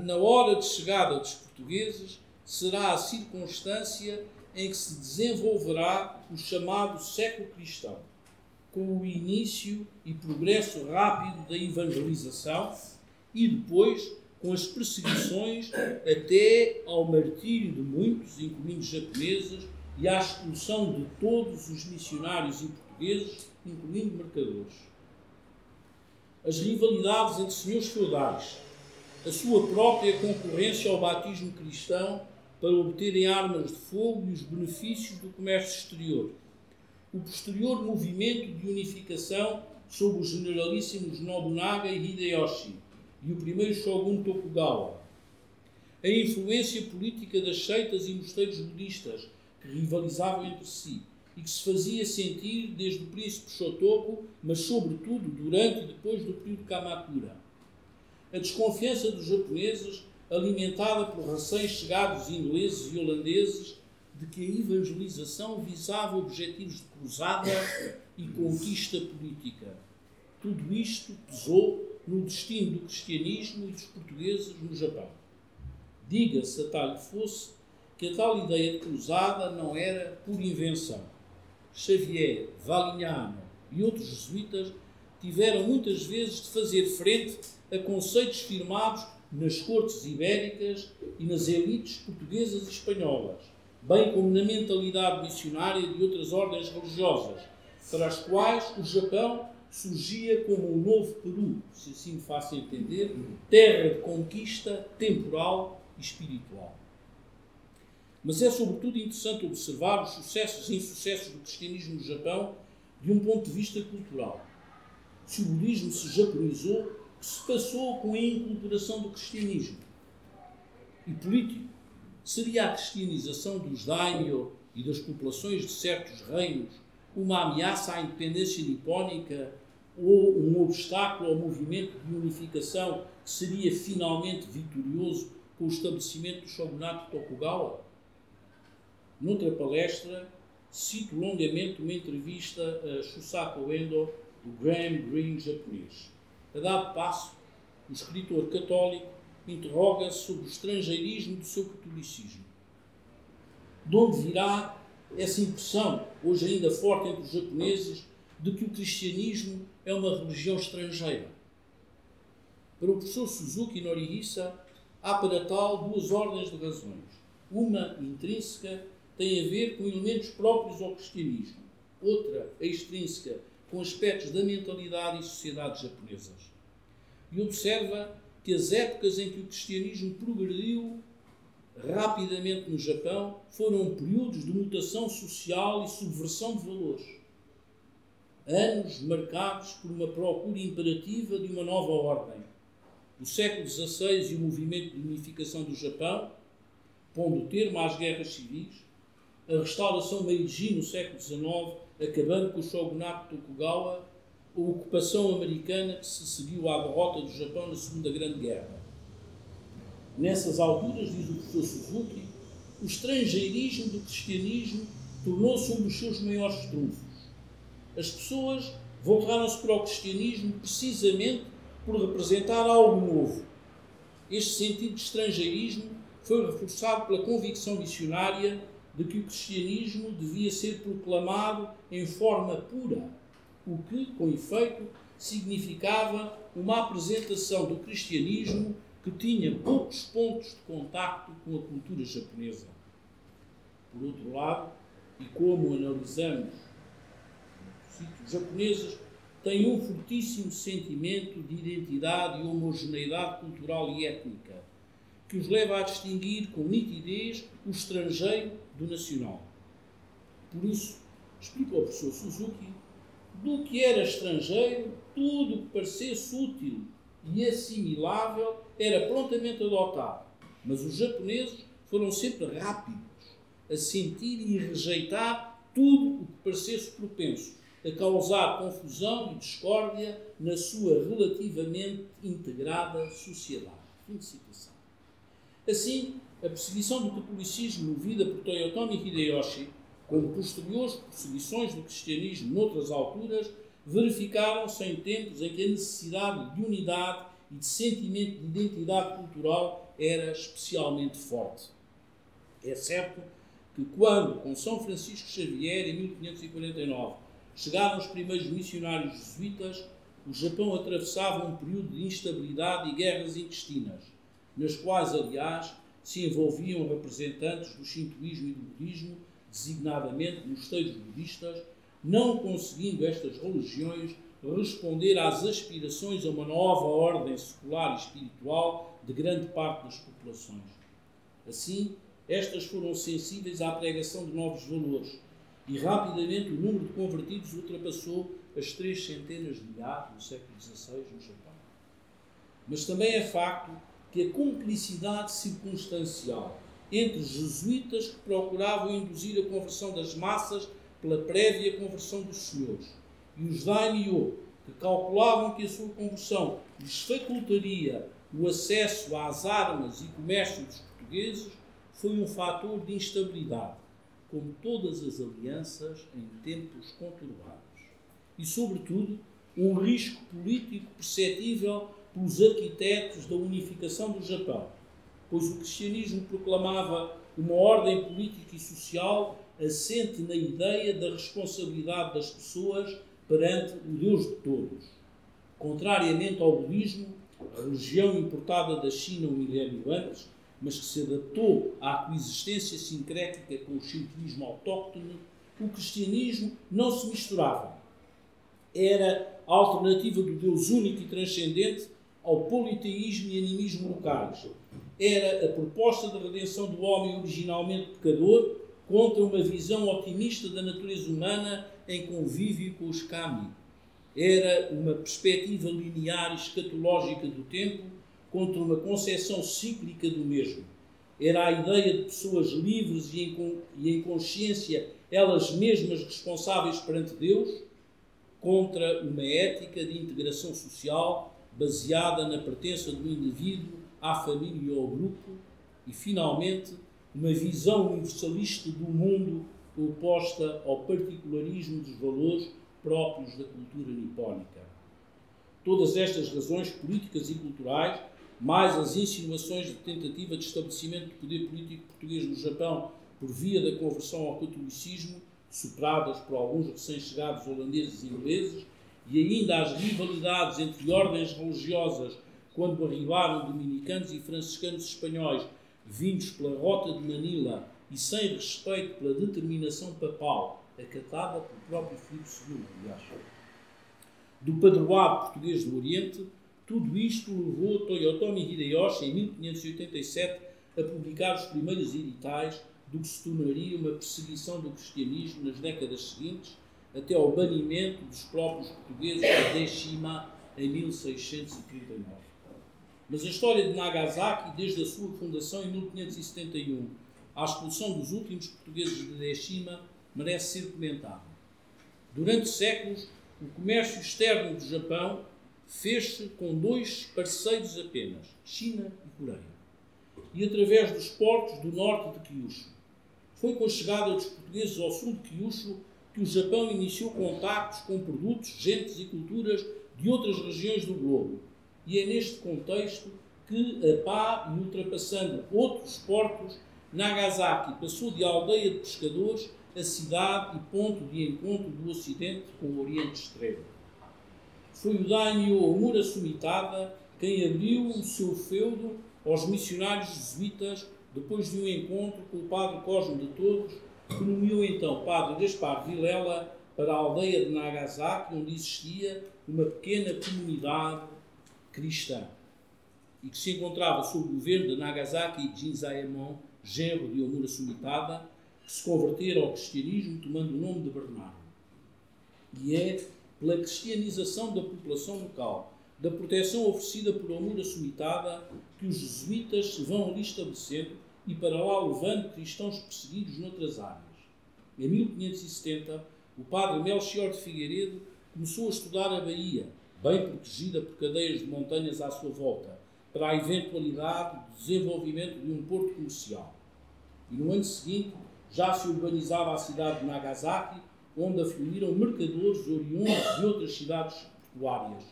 Na hora de chegada dos portugueses, será a circunstância em que se desenvolverá o chamado século cristão, com o início e progresso rápido da evangelização e depois com as perseguições até ao martírio de muitos, incluindo japoneses, e à expulsão de todos os missionários e portugueses, incluindo mercadores. As rivalidades entre senhores feudais, a sua própria concorrência ao batismo cristão para obterem armas de fogo e os benefícios do comércio exterior, o posterior movimento de unificação sob os generalíssimos Nobunaga e Hideyoshi, e o primeiro shogun Tokugawa. A influência política das seitas e mosteiros budistas que rivalizavam entre si e que se fazia sentir desde o príncipe Shotoku, mas sobretudo durante e depois do período Kamakura. A desconfiança dos japoneses alimentada por recém-chegados ingleses e holandeses de que a evangelização visava objetivos de cruzada e conquista política. Tudo isto pesou no destino do cristianismo e dos portugueses no Japão. Diga-se a tal fosse que a tal ideia de cruzada não era por invenção. Xavier, Valignano e outros jesuítas tiveram muitas vezes de fazer frente a conceitos firmados nas cortes ibéricas e nas elites portuguesas e espanholas, bem como na mentalidade missionária de outras ordens religiosas, para as quais o Japão surgia como um novo Peru, se assim me faço entender, terra de conquista temporal e espiritual. Mas é sobretudo interessante observar os sucessos e insucessos do cristianismo no Japão de um ponto de vista cultural. Se o budismo se japonizou, o que se passou com a inculturação do cristianismo? E político? Seria a cristianização dos daimyo e das populações de certos reinos uma ameaça à independência nipónica ou um obstáculo ao movimento de unificação que seria finalmente vitorioso com o estabelecimento do shogunato Tokugawa? Noutra palestra, cito longamente uma entrevista a Shusaku Endo, o Graham Greene japonês. A dado passo, o escritor católico interroga-se sobre o estrangeirismo do seu catolicismo. De onde virá essa impressão, hoje ainda forte entre os japoneses, de que o cristianismo é uma religião estrangeira? Para o professor Suzuki Norihisa, há para tal duas ordens de razões. Uma intrínseca tem a ver com elementos próprios ao cristianismo, outra extrínseca com aspectos da mentalidade e sociedade japonesas. E observa que as épocas em que o cristianismo progrediu rapidamente no Japão foram períodos de mutação social e subversão de valores. Anos marcados por uma procura imperativa de uma nova ordem. O século XVI e o movimento de unificação do Japão, pondo termo às guerras civis, a restauração Meiji no século XIX, acabando com o shogunato Tokugawa, a ocupação americana que se seguiu à derrota do Japão na Segunda Grande Guerra. Nessas alturas, diz o professor Suzuki, o estrangeirismo do cristianismo tornou-se um dos seus maiores trunfos. As pessoas voltaram-se para o cristianismo precisamente por representar algo novo. Este sentido de estrangeirismo foi reforçado pela convicção missionária de que o cristianismo devia ser proclamado em forma pura, o que, com efeito, significava uma apresentação do cristianismo que tinha poucos pontos de contacto com a cultura japonesa. Por outro lado, e como analisamos os japoneses têm um fortíssimo sentimento de identidade e homogeneidade cultural e étnica, que os leva a distinguir com nitidez o estrangeiro do nacional. Por isso, explica ao professor Suzuki, do que era estrangeiro, tudo o que parecesse útil e assimilável era prontamente adotado. Mas os japoneses foram sempre rápidos a sentir e rejeitar tudo o que parecesse propenso a causar confusão e discórdia na sua relativamente integrada sociedade. Fim de citação. Assim, a perseguição do catolicismo movida por Toyotomi Hideyoshi, como posteriores perseguições do cristianismo noutras alturas, verificaram-se em tempos em que a necessidade de unidade e de sentimento de identidade cultural era especialmente forte. É certo que quando, com São Francisco Xavier, em 1549, chegaram os primeiros missionários jesuítas, o Japão atravessava um período de instabilidade e guerras intestinas, nas quais, aliás, se envolviam representantes do shintoísmo e do budismo, designadamente mosteiros budistas, não conseguindo estas religiões responder às aspirações a uma nova ordem secular e espiritual de grande parte das populações. Assim, estas foram sensíveis à pregação de novos valores e rapidamente o número de convertidos ultrapassou as três centenas de milhares no século XVI no Japão. Mas também é facto que a cumplicidade circunstancial entre os jesuítas que procuravam induzir a conversão das massas pela prévia conversão dos senhores e os daimyo que calculavam que a sua conversão lhes facultaria o acesso às armas e comércio dos portugueses foi um fator de instabilidade, como todas as alianças em tempos conturbados. E, sobretudo, um risco político perceptível pelos arquitetos da unificação do Japão, pois o cristianismo proclamava uma ordem política e social assente na ideia da responsabilidade das pessoas perante o Deus de todos. Contrariamente ao budismo, religião importada da China um milénio antes, mas que se adaptou à coexistência sincrética com o shintoísmo autóctone, o cristianismo não se misturava. Era a alternativa do Deus único e transcendente ao politeísmo e animismo locais. Era a proposta da redenção do homem originalmente pecador contra uma visão otimista da natureza humana em convívio com os kami. Era uma perspectiva linear e escatológica do tempo contra uma concepção cíclica do mesmo. Era a ideia de pessoas livres e em consciência elas mesmas responsáveis perante Deus contra uma ética de integração social baseada na pertença do indivíduo à família ou ao grupo e, finalmente, uma visão universalista do mundo oposta ao particularismo dos valores próprios da cultura nipónica. Todas estas razões políticas e culturais, mais as insinuações de tentativa de estabelecimento do poder político português no Japão por via da conversão ao catolicismo, superadas por alguns recém-chegados holandeses e ingleses, e ainda as rivalidades entre ordens religiosas quando arribaram dominicanos e franciscanos espanhóis vindos pela rota de Manila e sem respeito pela determinação papal acatada pelo próprio Filipe II, aliás, do padroado português do Oriente, tudo isto levou Toyotomi Hideyoshi, em 1587, a publicar os primeiros editais do que se tornaria uma perseguição do cristianismo nas décadas seguintes, até ao banimento dos próprios portugueses de Deshima em 1639. Mas a história de Nagasaki, desde a sua fundação em 1571 à expulsão dos últimos portugueses de Deshima, merece ser comentada. Durante séculos, o comércio externo do Japão fez-se com dois parceiros apenas, China e Coreia, e através dos portos do norte de Kyushu. Foi com a chegada dos portugueses ao sul de Kyushu que o Japão iniciou contactos com produtos, gentes e culturas de outras regiões do globo. E é neste contexto que, a pá ultrapassando outros portos, Nagasaki passou de aldeia de pescadores a cidade e ponto de encontro do Ocidente com o Oriente Extremo. Foi o daimyo Omura Sumitada quem abriu o seu feudo aos missionários jesuítas depois de um encontro com o padre Cosme de Todos, nomeou então padre Gaspar Vilela para a aldeia de Nagasaki, onde existia uma pequena comunidade cristã e que se encontrava sob o governo de Nagasaki e Jinzaemon, genro de Omura Sumitada, que se converteram ao cristianismo tomando o nome de Bernardo. E é pela cristianização da população local, da proteção oferecida por Omura Sumitada, que os jesuítas se vão ali estabelecendo e para lá levando cristãos perseguidos noutras áreas. Em 1570, o padre Melchior de Figueiredo começou a estudar a Bahia, bem protegida por cadeias de montanhas à sua volta, para a eventualidade de desenvolvimento de um porto comercial. E no ano seguinte, já se urbanizava a cidade de Nagasaki, onde afluíram mercadores oriundos de outras cidades portuárias.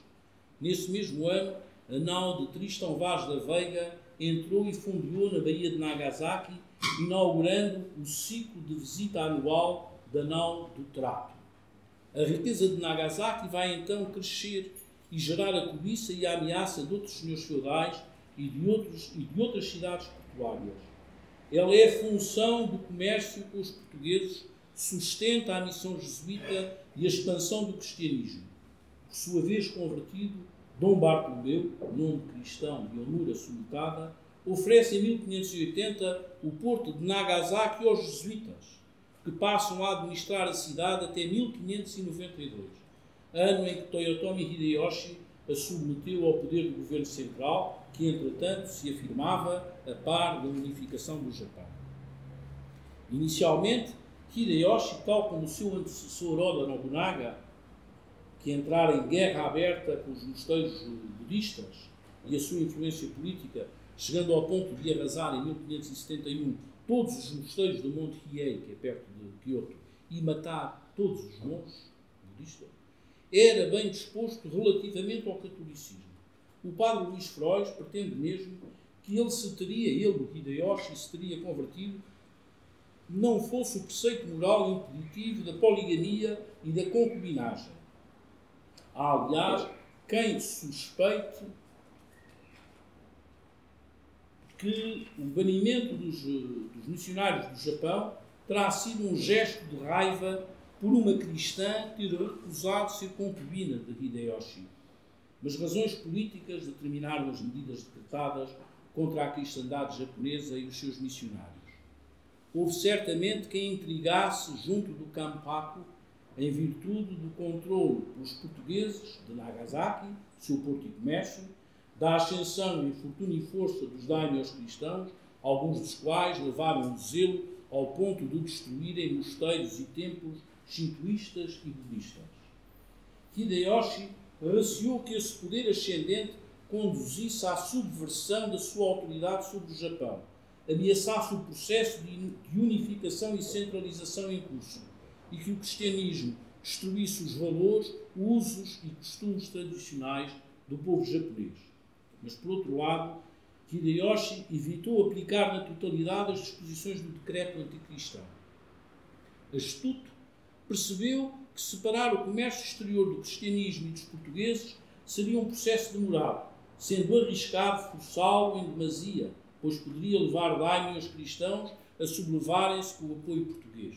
Nesse mesmo ano, a nau de Tristão Vaz da Veiga entrou e fundiou na Baía de Nagasaki, inaugurando o ciclo de visita anual da nau do Trato. A riqueza de Nagasaki vai então crescer e gerar a cobiça e a ameaça de outros senhores feudais e de, outros, e de outras cidades portuárias. Ela é a função do comércio com os portugueses, sustenta a missão jesuíta e a expansão do cristianismo. Por sua vez convertido, Dom Bartolomeu, nome cristão de Onura Sumitada, oferece em 1580 o porto de Nagasaki aos jesuítas, que passam a administrar a cidade até 1592, ano em que Toyotomi Hideyoshi a submeteu ao poder do governo central que, entretanto, se afirmava a par da unificação do Japão. Inicialmente, Hideyoshi, tal como seu antecessor Oda Nobunaga, que entrara em guerra aberta com os mosteiros budistas, e a sua influência política, chegando ao ponto de arrasar em 1571 todos os mosteiros do Monte Hiei, que é perto de Kyoto, e matar todos os monges budistas, era bem disposto relativamente ao catolicismo. O padre Luís Frois pretende mesmo que ele se teria, ele, Hideyoshi, se teria convertido não fosse o preceito moral impeditivo da poligamia e da concubinagem. Há, aliás, quem suspeite que o banimento dos, dos missionários do Japão terá sido um gesto de raiva por uma cristã ter recusado ser concubina de Hideyoshi. Mas razões políticas determinaram as medidas decretadas contra a cristandade japonesa e os seus missionários. Houve certamente quem intrigasse junto do Kampaku em virtude do controle pelos portugueses de Nagasaki, seu porto e comércio, da ascensão em fortuna e força dos daimyos cristãos, alguns dos quais levaram o zelo ao ponto de destruírem mosteiros e templos shintoístas e budistas. Hideyoshi receou que esse poder ascendente conduzisse à subversão da sua autoridade sobre o Japão, ameaçasse o processo de unificação e centralização em curso e que o cristianismo destruísse os valores, usos e costumes tradicionais do povo japonês. Mas, por outro lado, Hideyoshi evitou aplicar na totalidade as disposições do decreto anticristão. Astuto, percebeu que separar o comércio exterior do cristianismo e dos portugueses seria um processo demorado, sendo arriscado forçá-lo em demasia, pois poderia levar daimyos cristãos a sublevarem-se com o apoio português.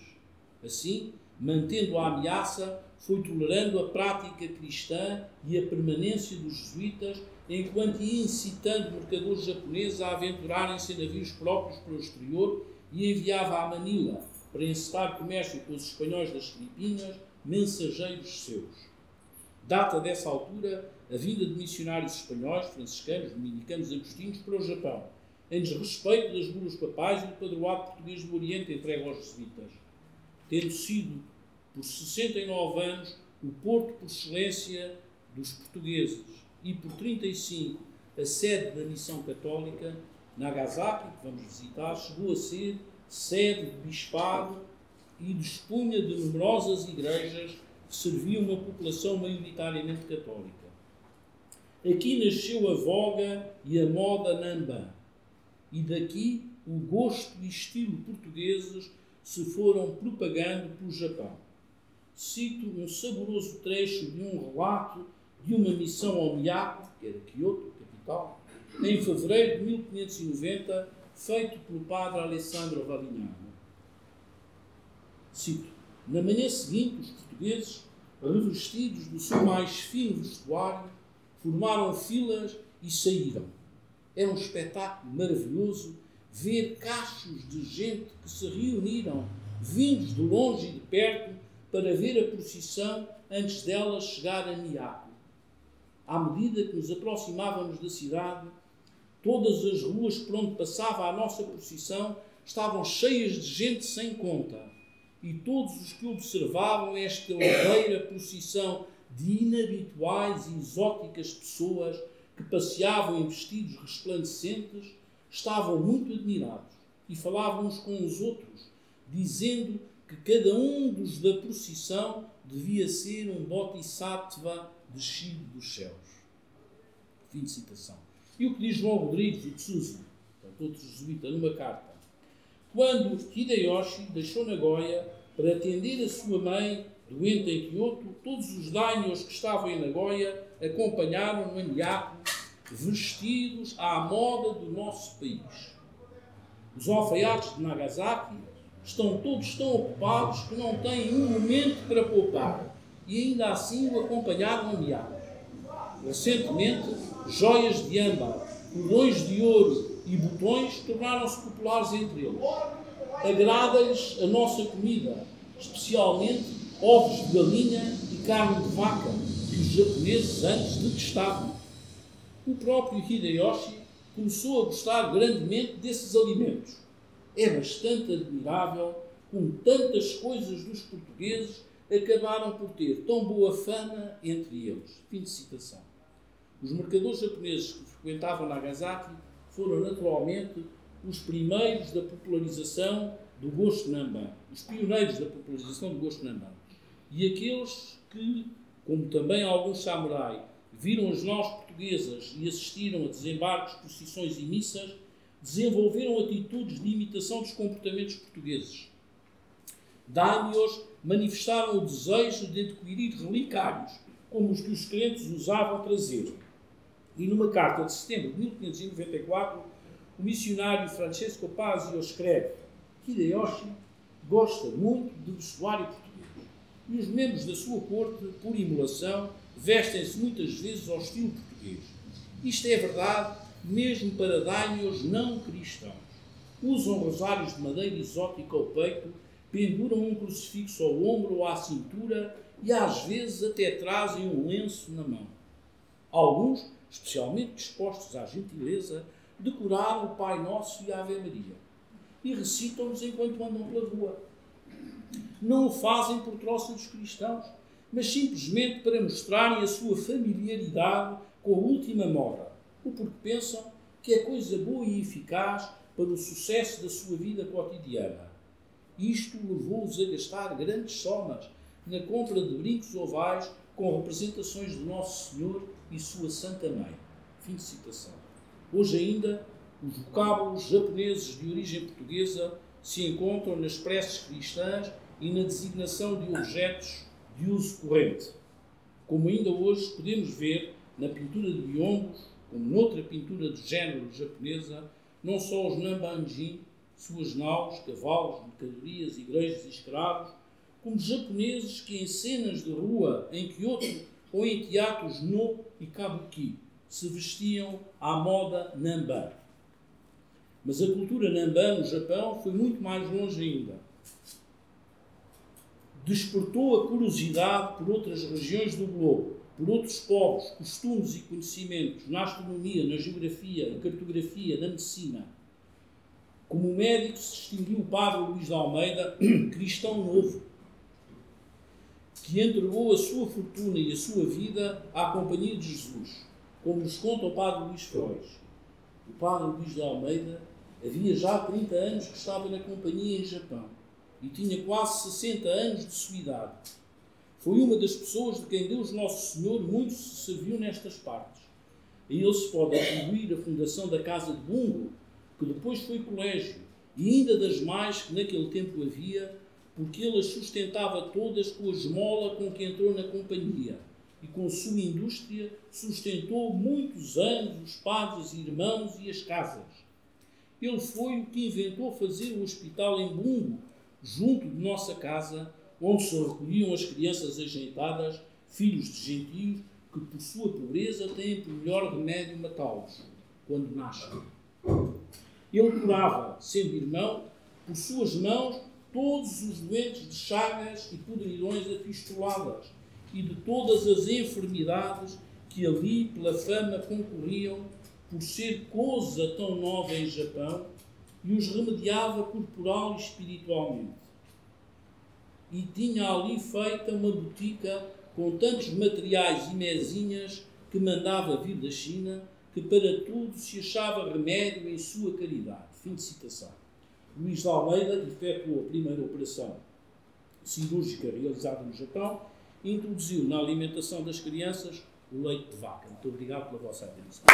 Assim, mantendo a ameaça, foi tolerando a prática cristã e a permanência dos jesuítas, enquanto ia incitando mercadores japoneses a aventurarem-se em navios próprios para o exterior e enviava a Manila para encetar comércio com os espanhóis das Filipinas, mensageiros seus. Data dessa altura a vinda de missionários espanhóis, franciscanos, dominicanos, agostinos para o Japão, em desrespeito das bulas papais e do padroado português do Oriente entregue aos jesuítas, tendo sido, por 69 anos, o porto por excelência dos portugueses e, por 35, a sede da missão católica, Nagasaki, que vamos visitar, chegou a ser sede de bispado e dispunha de numerosas igrejas que serviam uma população maioritariamente católica. Aqui nasceu a voga e a moda namba, e daqui o gosto e estilo portugueses se foram propagando pelo Japão. Cito um saboroso trecho de um relato de uma missão ao Miyako, que era Kyoto, capital, em fevereiro de 1590, feito pelo padre Alessandro Valignano. Cito: Na manhã seguinte, os portugueses, revestidos do seu mais fino vestuário, formaram filas e saíram. Era um espetáculo maravilhoso ver cachos de gente que se reuniram, vindos de longe e de perto, para ver a procissão antes dela chegar a Miaco. À medida que nos aproximávamos da cidade, todas as ruas por onde passava a nossa procissão estavam cheias de gente sem conta. E todos os que observavam esta ligeira procissão de inabituais e exóticas pessoas que passeavam em vestidos resplandecentes estavam muito admirados e falavam uns com os outros, dizendo que cada um dos da procissão devia ser um bodhisattva descido dos céus. Fim de citação. E o que diz João Rodrigues de Souza, outro jesuíta, numa carta? Quando Hideyoshi deixou Nagoya para atender a sua mãe doente em Kyoto, todos os daimyos que estavam em Nagoya acompanharam no Miyako vestidos à moda do nosso país. Os alfaiates de Nagasaki estão todos tão ocupados que não têm um momento para poupar e ainda assim o acompanharam a Miyako. Recentemente, joias de âmbar, cordões de ouro e botões tornaram-se populares entre eles. Agrada-lhes a nossa comida, especialmente ovos de galinha e carne de vaca, que os japoneses antes detestavam. O próprio Hideyoshi começou a gostar grandemente desses alimentos. É bastante admirável como tantas coisas dos portugueses acabaram por ter tão boa fama entre eles. Fim de citação. Os mercadores japoneses que frequentavam Nagasaki foram naturalmente os primeiros da popularização do gosto Namban, os pioneiros da popularização do gosto Namban. E aqueles que, como também alguns samurai, viram as nós portuguesas e assistiram a desembarques, procissões e missas, desenvolveram atitudes de imitação dos comportamentos portugueses. Daimios manifestaram o desejo de adquirir relicários, como os que os crentes usavam trazer. E numa carta de setembro de 1594, o missionário Francesco Pazio escreve: Hideyoshi gosta muito do vestuário português e os membros da sua corte, por emulação, vestem-se muitas vezes ao estilo português. Isto é verdade mesmo para daimyos não cristãos. Usam rosários de madeira exótica ao peito, penduram um crucifixo ao ombro ou à cintura e às vezes até trazem um lenço na mão. Alguns, especialmente dispostos à gentileza, decoraram o Pai Nosso e a Ave Maria e recitam-nos enquanto andam pela rua. Não o fazem por troça dos cristãos, mas simplesmente para mostrarem a sua familiaridade com a última moda, ou porque pensam que é coisa boa e eficaz para o sucesso da sua vida cotidiana. Isto levou-os a gastar grandes somas na compra de brincos ovais com representações de Nosso Senhor e Sua Santa Mãe. Fim de citação. Hoje ainda, os vocábulos japoneses de origem portuguesa se encontram nas preces cristãs e na designação de objetos de uso corrente. Como ainda hoje podemos ver na pintura de biombos, como noutra pintura de género japonesa, não só os nambanjin, suas naus, cavalos, mercadorias, igrejas e escravos, como japoneses que em cenas de rua em Kyoto ou em teatros no e kabuki se vestiam à moda Namban. Mas a cultura Namban no Japão foi muito mais longe ainda. Despertou a curiosidade por outras regiões do globo, por outros povos, costumes e conhecimentos na astronomia, na geografia, na cartografia, na medicina. Como médico se distinguiu o padre Luís de Almeida, cristão novo, que entregou a sua fortuna e a sua vida à companhia de Jesus como nos conta o padre Luís Frois. O padre Luís de Almeida havia já 30 anos que estava na companhia em Japão e tinha quase 60 anos de sua idade. Foi uma das pessoas de quem Deus Nosso Senhor muito se serviu nestas partes. A ele se pode atribuir a fundação da Casa de Bungo, que depois foi colégio, e ainda das mais que naquele tempo havia, porque ele as sustentava todas com a esmola com que entrou na companhia e com sua indústria sustentou muitos anos os padres e irmãos e as casas. Ele foi o que inventou fazer o hospital em Bungo, junto de nossa casa, onde se recolhiam as crianças ajeitadas, filhos de gentios, que por sua pobreza têm por melhor remédio matá-los, quando nascem. Ele curava, sendo irmão, por suas mãos, todos os doentes de chagas e podridões afistoladas, e de todas as enfermidades que ali pela fama concorriam por ser coisa tão nova em Japão e os remediava corporal e espiritualmente. E tinha ali feita uma botica com tantos materiais e mesinhas que mandava vir da China, que para tudo se achava remédio em sua caridade. Fim de citação. Luís de Almeida efetuou a primeira operação cirúrgica realizada no Japão introduziu na alimentação das crianças o leite de vaca. Muito obrigado pela vossa atenção.